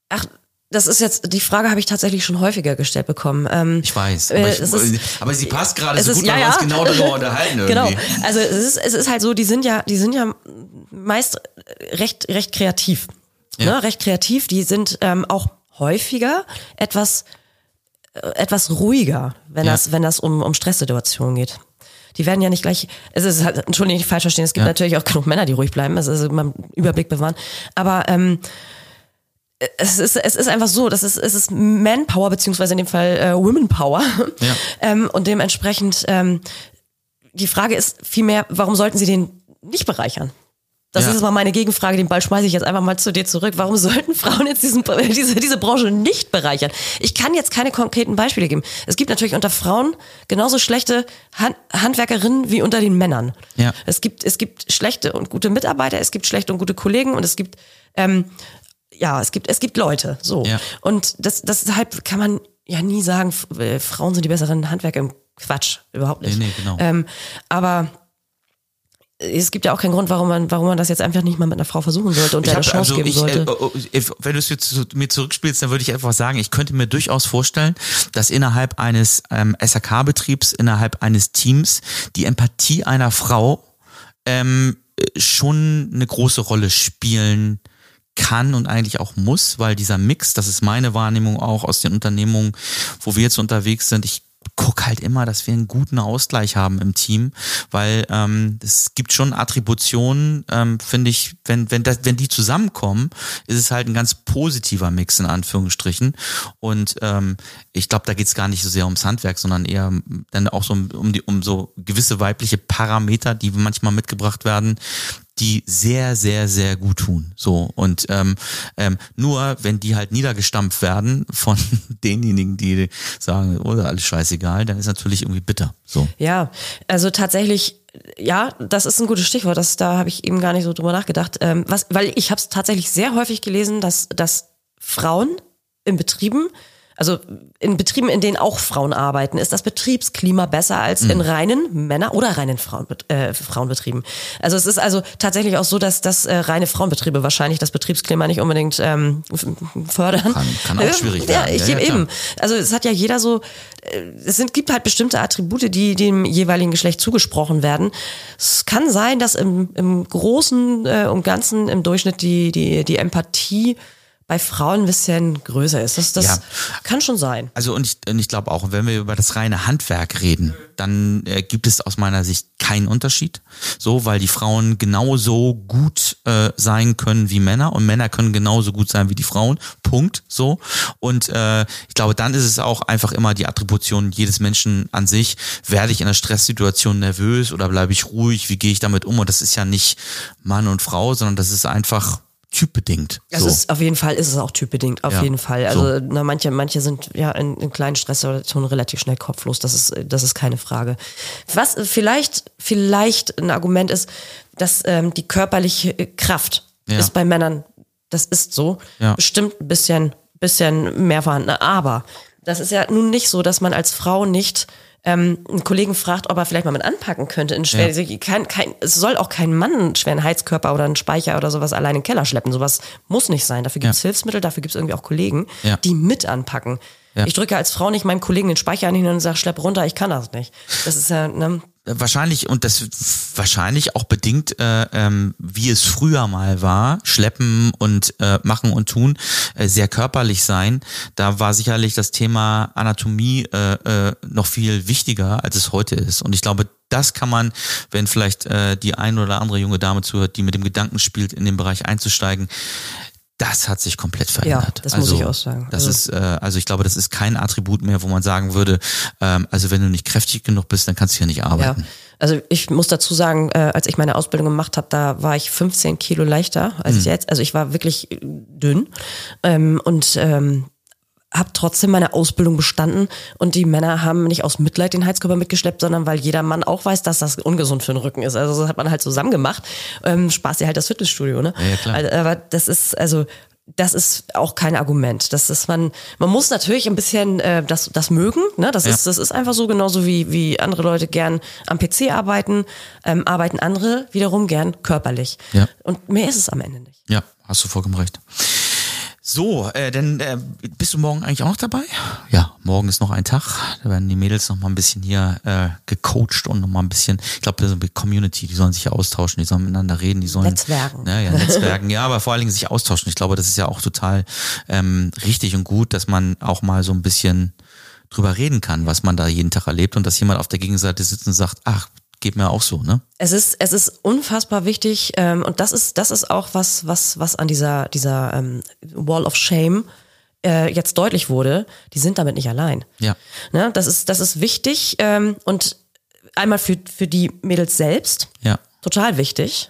Ach, das ist jetzt, die Frage habe ich tatsächlich schon häufiger gestellt bekommen. Ähm, Ich weiß, äh, aber, ich, ist- aber sie passt gerade so ist- gut, ja, weil wir uns ja. genau darüber unterhalten irgendwie. Genau. Also es ist, es ist halt so, die sind ja, die sind ja meist recht, recht kreativ. Ja. Ne? Recht kreativ. Die sind ähm, auch häufiger etwas, äh, etwas ruhiger, wenn Ja. das, wenn das um, um Stresssituationen geht. Die werden ja nicht gleich, es ist halt, Entschuldigung, nicht falsch verstehen, es gibt Ja. natürlich auch genug Männer, die ruhig bleiben, es ist immer einen Überblick bewahren. Aber ähm, es ist, es ist einfach so, das ist, es ist Manpower, beziehungsweise in dem Fall äh, Womenpower. Ja. Ähm, und dementsprechend, ähm, die Frage ist vielmehr, warum sollten sie den nicht bereichern? Das Ja. ist mal meine Gegenfrage, den Ball schmeiße ich jetzt einfach mal zu dir zurück. Warum sollten Frauen jetzt diesen, diese, diese Branche nicht bereichern? Ich kann jetzt keine konkreten Beispiele geben. Es gibt natürlich unter Frauen genauso schlechte Hand, Handwerkerinnen wie unter den Männern. Ja. Es gibt, es gibt schlechte und gute Mitarbeiter, es gibt schlechte und gute Kollegen und es gibt, ähm, ja, es gibt, es gibt Leute, so. Ja. Und das, deshalb kann man ja nie sagen, äh, Frauen sind die besseren Handwerker im Quatsch, überhaupt nicht. Nee, nee, genau. Ähm, aber es gibt ja auch keinen Grund, warum man, warum man das jetzt einfach nicht mal mit einer Frau versuchen sollte und Ich der eine Chance also geben ich, sollte. äh, oh, äh, wenn du es jetzt zu mir zurückspielst, dann würde ich einfach sagen, ich könnte mir durchaus vorstellen, dass innerhalb eines ähm, SAK-Betriebs, innerhalb eines Teams die Empathie einer Frau ähm, äh, schon eine große Rolle spielen kann und eigentlich auch muss, weil dieser Mix, das ist meine Wahrnehmung auch aus den Unternehmungen, wo wir jetzt unterwegs sind, ich guck halt immer, dass wir einen guten Ausgleich haben im Team, weil ähm, es gibt schon Attributionen, ähm, finde ich, wenn wenn das, wenn die zusammenkommen, ist es halt ein ganz positiver Mix in Anführungsstrichen. Und ähm, ich glaube, da geht's gar nicht so sehr ums Handwerk, sondern eher dann auch so um, um die um so gewisse weibliche Parameter, die manchmal mitgebracht werden, die sehr, sehr, sehr gut tun. So und ähm, ähm, nur wenn die halt niedergestampft werden von denjenigen, die sagen, oh, alles scheißegal, dann ist natürlich irgendwie bitter. So. Ja, also tatsächlich, ja, das ist ein gutes Stichwort. Das, da habe ich eben gar nicht so drüber nachgedacht. Ähm, was, weil ich habe es tatsächlich sehr häufig gelesen, dass, dass Frauen in Betrieben, also in Betrieben, in denen auch Frauen arbeiten, ist das Betriebsklima besser als in reinen Männer- oder reinen Frauen, äh, Frauenbetrieben. Also es ist also tatsächlich auch so, dass, dass äh, reine Frauenbetriebe wahrscheinlich das Betriebsklima nicht unbedingt ähm, fördern. Kann- kann auch schwierig ja, werden. Ich, Ja, ja, eben. Also es hat ja jeder so, äh, es sind, gibt halt bestimmte Attribute, die dem jeweiligen Geschlecht zugesprochen werden. Es kann sein, dass im, im Großen äh, und Ganzen im Durchschnitt die, die, die Empathie bei Frauen ein bisschen größer ist. Das, das Ja. kann schon sein. Also und ich, und ich glaube auch, wenn wir über das reine Handwerk reden, dann äh, gibt es aus meiner Sicht keinen Unterschied. So, weil die Frauen genauso gut äh, sein können wie Männer und Männer können genauso gut sein wie die Frauen. Punkt. So. Und äh, ich glaube, dann ist es auch einfach immer die Attribution jedes Menschen an sich. Werde ich in einer Stresssituation nervös oder bleibe ich ruhig? Wie gehe ich damit um? Und das ist ja nicht Mann und Frau, sondern das ist einfach typbedingt. Also so. auf jeden Fall ist es auch typbedingt, auf Ja, jeden Fall. Also so. na, manche, manche sind ja in, in kleinen Stresssituationen relativ schnell kopflos. Das ist, das ist keine Frage. Was vielleicht, vielleicht ein Argument ist, dass ähm, die körperliche Kraft Ja. ist bei Männern, das ist so, Ja. bestimmt ein bisschen, bisschen mehr vorhanden. Aber das ist ja nun nicht so, dass man als Frau nicht ähm, einen Kollegen fragt, ob er vielleicht mal mit anpacken könnte. In schwer, kein, kein, es soll auch kein Mann einen schweren Heizkörper oder einen Speicher oder sowas allein in den Keller schleppen. Sowas muss nicht sein. Dafür gibt's Ja. Hilfsmittel, dafür gibt's irgendwie auch Kollegen, Ja. die mit anpacken. Ja. Ich drücke als Frau nicht meinem Kollegen den Speicher an ihn und sage, schlepp runter, ich kann das nicht. Das ist ja, ne? Wahrscheinlich und das wahrscheinlich auch bedingt, äh, ähm, wie es früher mal war, schleppen und äh, machen und tun, äh, sehr körperlich sein. Da war sicherlich das Thema Anatomie äh, äh, noch viel wichtiger, als es heute ist. Und ich glaube, das kann man, wenn vielleicht äh, die ein oder andere junge Dame zuhört, die mit dem Gedanken spielt, in den Bereich einzusteigen, das hat sich komplett verändert. Ja, das also, muss ich auch sagen. Das Also- ist, äh, also ich glaube, das ist kein Attribut mehr, wo man sagen würde, ähm, also wenn du nicht kräftig genug bist, dann kannst du hier nicht Ja, arbeiten. also ich muss dazu sagen, äh, als ich meine Ausbildung gemacht habe, da war ich 15 Kilo leichter als ich jetzt. Also ich war wirklich dünn ähm, und ähm, habe trotzdem meine Ausbildung bestanden und die Männer haben nicht aus Mitleid den Heizkörper mitgeschleppt, sondern weil jeder Mann auch weiß, dass das ungesund für den Rücken ist. Also das hat man halt zusammen gemacht. Ähm, Spaß dir halt das Fitnessstudio, ne? Ja, ja, klar. Also, aber das ist also das ist auch kein Argument. Das ist man, man muss natürlich ein bisschen äh, das, das mögen. Ne? Das, Ja. ist, das ist einfach so genauso wie, wie andere Leute gern am PC arbeiten, ähm, arbeiten andere wiederum gern körperlich. Ja. Und mehr ist es am Ende nicht. Ja, hast du vollkommen recht. So, äh, denn äh, bist du morgen eigentlich auch noch dabei? Ja, morgen ist noch ein Tag. Da werden die Mädels noch mal ein bisschen hier äh, gecoacht und noch mal ein bisschen, ich glaube, so eine Community, die sollen sich ja austauschen, die sollen miteinander reden, die sollen Netzwerken. Ja, ja, Netzwerken, ja, aber vor allen Dingen sich austauschen. Ich glaube, das ist ja auch total ähm, richtig und gut, dass man auch mal so ein bisschen drüber reden kann, was man da jeden Tag erlebt und dass jemand auf der Gegenseite sitzt und sagt, ach, geht mir auch so, ne? Es ist, es ist unfassbar wichtig ähm, und das ist, das ist auch was, was, was an dieser, dieser ähm, Wall of Shame äh, jetzt deutlich wurde. Die sind damit nicht allein. Ja. Ne? Das ist, das ist wichtig ähm, und einmal für, für die Mädels selbst Ja. total wichtig.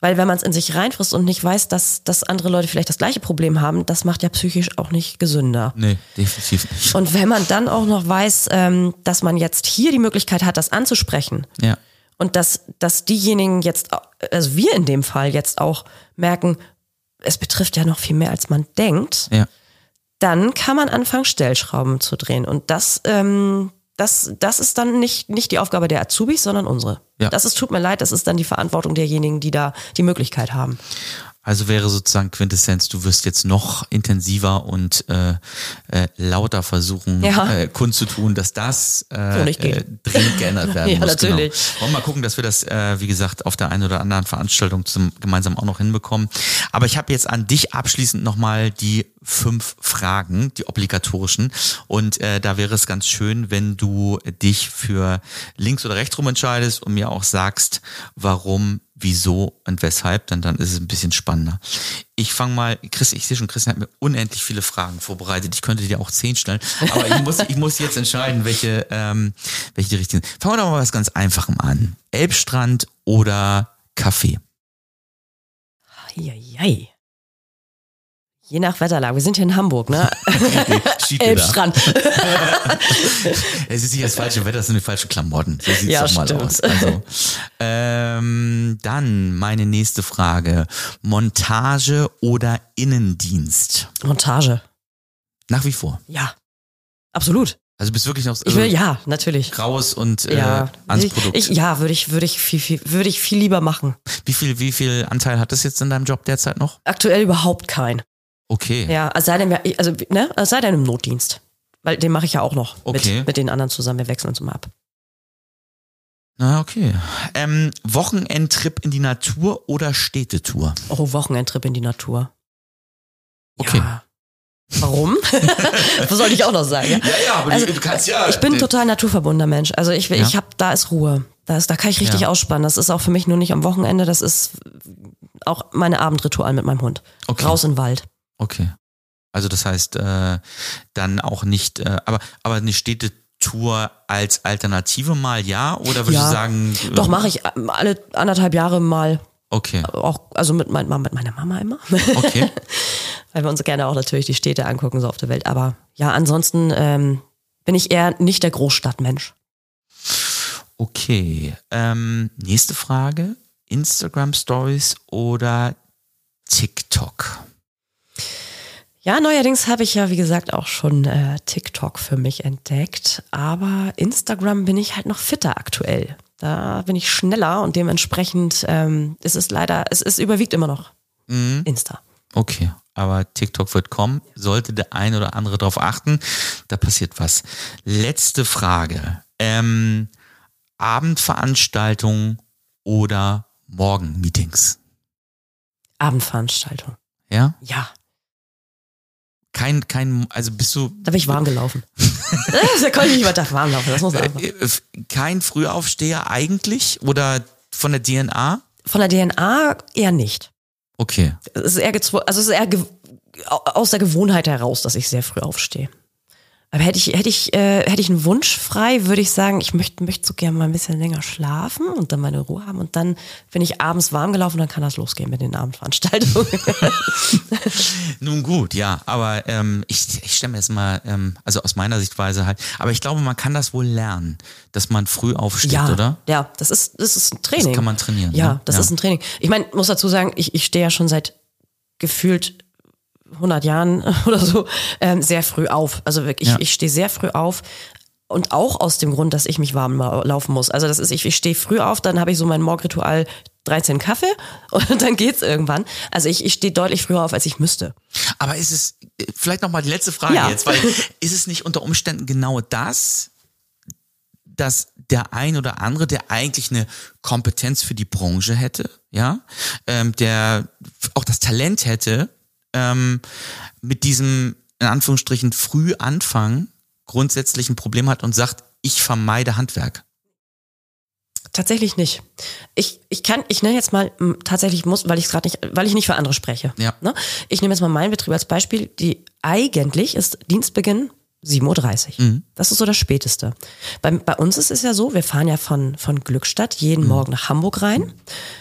Weil wenn man es in sich reinfrisst und nicht weiß, dass, dass andere Leute vielleicht das gleiche Problem haben, das macht ja psychisch auch nicht gesünder. Nee, definitiv nicht. Und wenn man dann auch noch weiß, ähm, dass man jetzt hier die Möglichkeit hat, das anzusprechen Ja. Und dass, dass diejenigen jetzt, also wir in dem Fall jetzt auch merken, es betrifft ja noch viel mehr, als man denkt, Ja. dann kann man anfangen, Stellschrauben zu drehen. Und das, ähm, das, das ist dann nicht, nicht die Aufgabe der Azubis, sondern unsere. Ja. Das ist, tut mir leid, das ist dann die Verantwortung derjenigen, die da die Möglichkeit haben. Also wäre sozusagen Quintessenz, du wirst jetzt noch intensiver und äh, äh, lauter versuchen, Ja. äh, kundzutun, dass das äh, So äh, dringend geändert werden Ja, muss. natürlich. Genau. Wollen wir mal gucken, dass wir das, äh, wie gesagt, auf der einen oder anderen Veranstaltung zum, gemeinsam auch noch hinbekommen. Aber ich habe jetzt an dich abschließend nochmal die fünf Fragen, die obligatorischen. Und äh, da wäre es ganz schön, wenn du dich für links oder rechts rum entscheidest und mir auch sagst, warum, wieso und weshalb, dann, dann ist es ein bisschen spannender. Ich fange mal, Chris, ich sehe schon, Christian hat mir unendlich viele Fragen vorbereitet. Ich könnte dir auch zehn stellen, aber ich muss, ich muss jetzt entscheiden, welche, ähm, welche die richtigen sind. Fangen wir doch mal was ganz Einfachem an. Elbstrand oder Kaffee? Eieiei. Je nach Wetterlage. Wir sind hier in Hamburg, ne? Elbstrand. Es ist nicht das falsche Wetter, es sind die falschen Klamotten. So sieht's Ja, doch mal aus. Also, ähm, dann meine nächste Frage. Montage oder Innendienst? Montage. Nach wie vor. Ja. Absolut. Also bist wirklich noch Ich will, ja, natürlich. raus und äh, Ja, ans ich, Produkt. ich, ja, würde ich, würde ich viel, viel, würde ich viel lieber machen. wie viel, wie viel Anteil hat das jetzt in deinem Job derzeit noch? Aktuell überhaupt kein. Okay. Ja, es sei denn, also, ne, es sei denn im Notdienst. Weil den mache ich ja auch noch Okay. mit, mit den anderen zusammen. Wir wechseln uns immer ab. Na, okay. Ähm, Wochenendtrip in die Natur oder Städtetour? Oh, Wochenendtrip in die Natur. Okay. Ja. Warum? Was soll ich auch noch sagen? Ja? ja, aber Also, kannst ja. Ich bin total naturverbundener Mensch. Also ich, Ja. ich hab, da ist Ruhe. Da, ist, da kann ich richtig Ja. ausspannen. Das ist auch für mich nur nicht am Wochenende. Das ist auch meine Abendritual mit meinem Hund. Okay. Raus in den Wald. Okay. Also das heißt, äh, dann auch nicht, äh, aber, aber eine Städtetour als Alternative mal ja? Oder würdest Ja. du sagen. äh, Doch mache ich ähm, alle anderthalb Jahre mal. Okay. Auch, also mit, mein, mit meiner Mama immer. Okay. Weil wir uns gerne auch natürlich die Städte angucken, so auf der Welt. Aber ja, ansonsten ähm, bin ich eher nicht der Großstadtmensch. Okay. Ähm, nächste Frage. Instagram Stories oder TikTok? Ja, neuerdings habe ich ja, wie gesagt, auch schon äh, TikTok für mich entdeckt. Aber Instagram bin ich halt noch fitter aktuell. Da bin ich schneller und dementsprechend ähm, ist es leider, es, es überwiegt immer noch Mhm. Insta. Okay. Aber TikTok wird kommen. Sollte der ein oder andere darauf achten. Da passiert was. Letzte Frage. Ähm, Abendveranstaltungen oder Morgenmeetings? Abendveranstaltung. Ja? Ja, Kein, kein, also bist du da bin ich warm gelaufen. da konnte ich nicht weiter warm laufen, das muss man einfach. äh, kein Frühaufsteher eigentlich oder von der DNA? Von der DNA eher nicht. Okay. Es ist eher gezwungen, also es ist eher aus der Gewohnheit heraus, dass ich sehr früh aufstehe. Aber hätte ich, hätte ich, äh, hätte ich einen Wunsch frei, würde ich sagen, ich möchte, möchte so gerne mal ein bisschen länger schlafen und dann meine Ruhe haben. Und dann bin ich abends warm gelaufen, dann kann das losgehen mit den Abendveranstaltungen. Nun gut, ja, aber ähm, ich, ich stelle mir jetzt mal, ähm, also aus meiner Sichtweise halt, aber ich glaube, man kann das wohl lernen, dass man früh aufsteht, ja, oder? ja, das ist, das ist ein Training. Das kann man trainieren, Ja, ne? das Ja. ist ein Training. Ich meine, muss dazu sagen, ich, ich stehe ja schon seit gefühlt 100 Jahren oder so ähm, sehr früh auf. Also wirklich, Ja. ich stehe sehr früh auf. Und auch aus dem Grund, dass ich mich warm lau- laufen muss. Also das ist, ich, ich stehe früh auf, dann habe ich so mein Morgenritual 13 Kaffee und dann geht's irgendwann. Also ich, ich stehe deutlich früher auf, als ich müsste. Aber ist es, vielleicht nochmal die letzte Frage Ja. jetzt, weil ist es nicht unter Umständen genau das, dass der ein oder andere, der eigentlich eine Kompetenz für die Branche hätte, ja, ähm, der auch das Talent hätte, ähm, mit diesem, in Anführungsstrichen, früh anfangen, grundsätzlich ein Problem hat und sagt, ich vermeide Handwerk. Tatsächlich nicht. Ich, ich kann, ich nenne jetzt mal tatsächlich muss, weil ich gerade nicht, weil ich nicht für andere spreche. Ja. Ne? Ich nehme jetzt mal meinen Betrieb als Beispiel. Die eigentlich ist Dienstbeginn 7.30 Uhr. Das ist so das Späteste. Bei, bei uns ist es ja so, wir fahren ja von, von Glückstadt jeden Morgen nach Hamburg rein.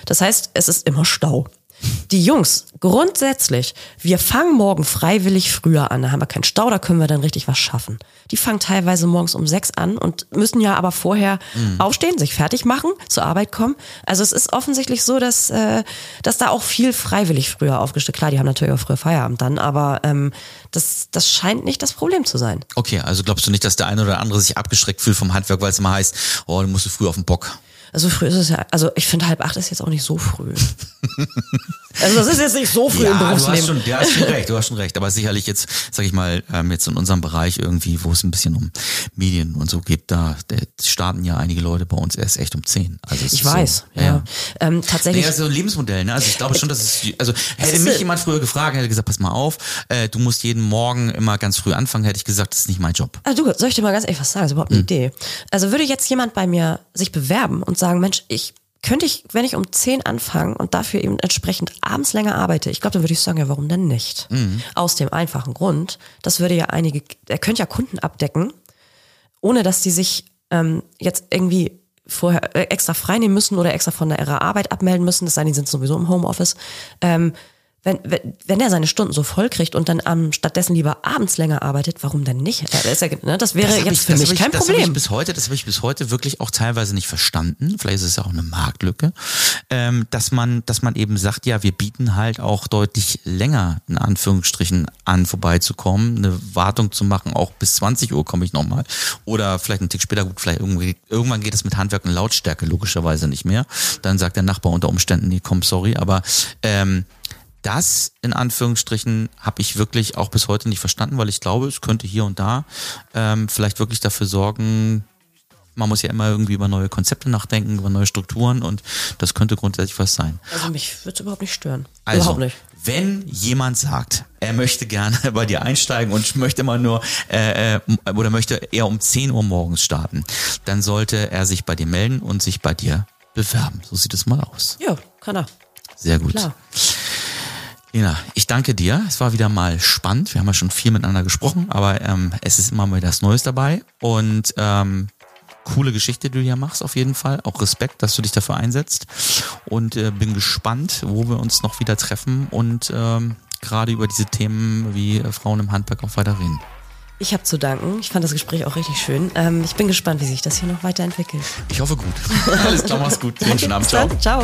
Das heißt, es ist immer Stau. Die Jungs, grundsätzlich, wir fangen morgen freiwillig früher an. Da haben wir keinen Stau, da können wir dann richtig was schaffen. Die fangen teilweise morgens um sechs an und müssen ja aber vorher aufstehen, sich fertig machen, zur Arbeit kommen. Also es ist offensichtlich so, dass, äh, dass da auch viel freiwillig früher aufgestellt. Klar, die haben natürlich auch früher Feierabend dann, aber ähm, das, das scheint nicht das Problem zu sein. Okay, also glaubst du nicht, dass der eine oder andere sich abgeschreckt fühlt vom Handwerk, weil es immer heißt, oh, du musst früh auf den Bock. Also früh ist es ja, also ich finde halb acht ist jetzt auch nicht so früh. also das ist jetzt nicht so früh im du hast Berufsleben. schon, du hast schon recht, du hast schon recht. Aber sicherlich jetzt, sag ich mal, ähm, jetzt in unserem Bereich irgendwie, wo es ein bisschen um Medien und so geht, da starten ja einige Leute bei uns erst echt um 10. Also Ich weiß, so, ja. Ähm, tatsächlich. Naja, so ein Lebensmodell, ne? Also ich glaube schon, dass es, also hätte mich jemand früher gefragt, hätte gesagt, pass mal auf, äh, du musst jeden Morgen immer ganz früh anfangen, hätte ich gesagt, das ist nicht mein Job. Also du, soll ich dir mal ganz ehrlich was sagen? Das ist überhaupt eine Idee. Also würde jetzt jemand bei mir sich bewerben und sagen, Mensch, ich könnte ich, wenn ich um 10 anfange und dafür eben entsprechend abends länger arbeite, ich glaube, dann würde ich sagen, ja, warum denn nicht? Aus dem einfachen Grund, das würde ja einige, er könnte ja Kunden abdecken, ohne dass die sich ähm, jetzt irgendwie vorher äh, extra freinehmen müssen oder extra von ihrer Arbeit abmelden müssen, es sei denn, die sind sowieso im Homeoffice. Ähm, wenn, wenn, wenn er seine Stunden so voll kriegt und dann ähm, stattdessen lieber abends länger arbeitet, warum denn nicht? Das, ist ja, ne, das wäre Das jetzt ich, für das mich hab ich, kein das Hab ich Problem. bis heute, das habe ich bis heute wirklich auch teilweise nicht verstanden. Vielleicht ist es ja auch eine Marktlücke, ähm, dass man, dass man eben sagt, ja, wir bieten halt auch deutlich länger in Anführungsstrichen an, vorbeizukommen, eine Wartung zu machen, auch bis 20 Uhr komme ich nochmal. Oder vielleicht einen Tick später, gut, vielleicht irgendwie, irgendwann geht es mit Handwerk und Lautstärke logischerweise nicht mehr. Dann sagt der Nachbar unter Umständen, nee, komm, sorry, aber ähm, das in Anführungsstrichen habe ich wirklich auch bis heute nicht verstanden, weil ich glaube, es könnte hier und da ähm, vielleicht wirklich dafür sorgen, man muss ja immer irgendwie über neue Konzepte nachdenken, über neue Strukturen und das könnte grundsätzlich was sein. Also mich würde es überhaupt nicht stören. Also, überhaupt nicht. wenn jemand sagt, er möchte gerne bei dir einsteigen und möchte mal nur äh, äh, oder möchte eher um 10 Uhr morgens starten, dann sollte er sich bei dir melden und sich bei dir bewerben. So sieht es mal aus. Ja, kann er. Sehr gut. Klar. Lena, ich danke dir. Es war wieder mal spannend. Wir haben ja schon viel miteinander gesprochen, aber ähm, es ist immer mal das Neues dabei. Und ähm, coole Geschichte, die du hier machst, auf jeden Fall. Auch Respekt, dass du dich dafür einsetzt. Und äh, bin gespannt, wo wir uns noch wieder treffen und ähm, gerade über diese Themen wie äh, Frauen im Handwerk auch weiter reden. Ich habe zu danken. Ich fand das Gespräch auch richtig schön. Ähm, ich bin gespannt, wie sich das hier noch weiterentwickelt. Ich hoffe gut. Alles klar, mach's gut. Schönen Abend. Ciao. Ciao.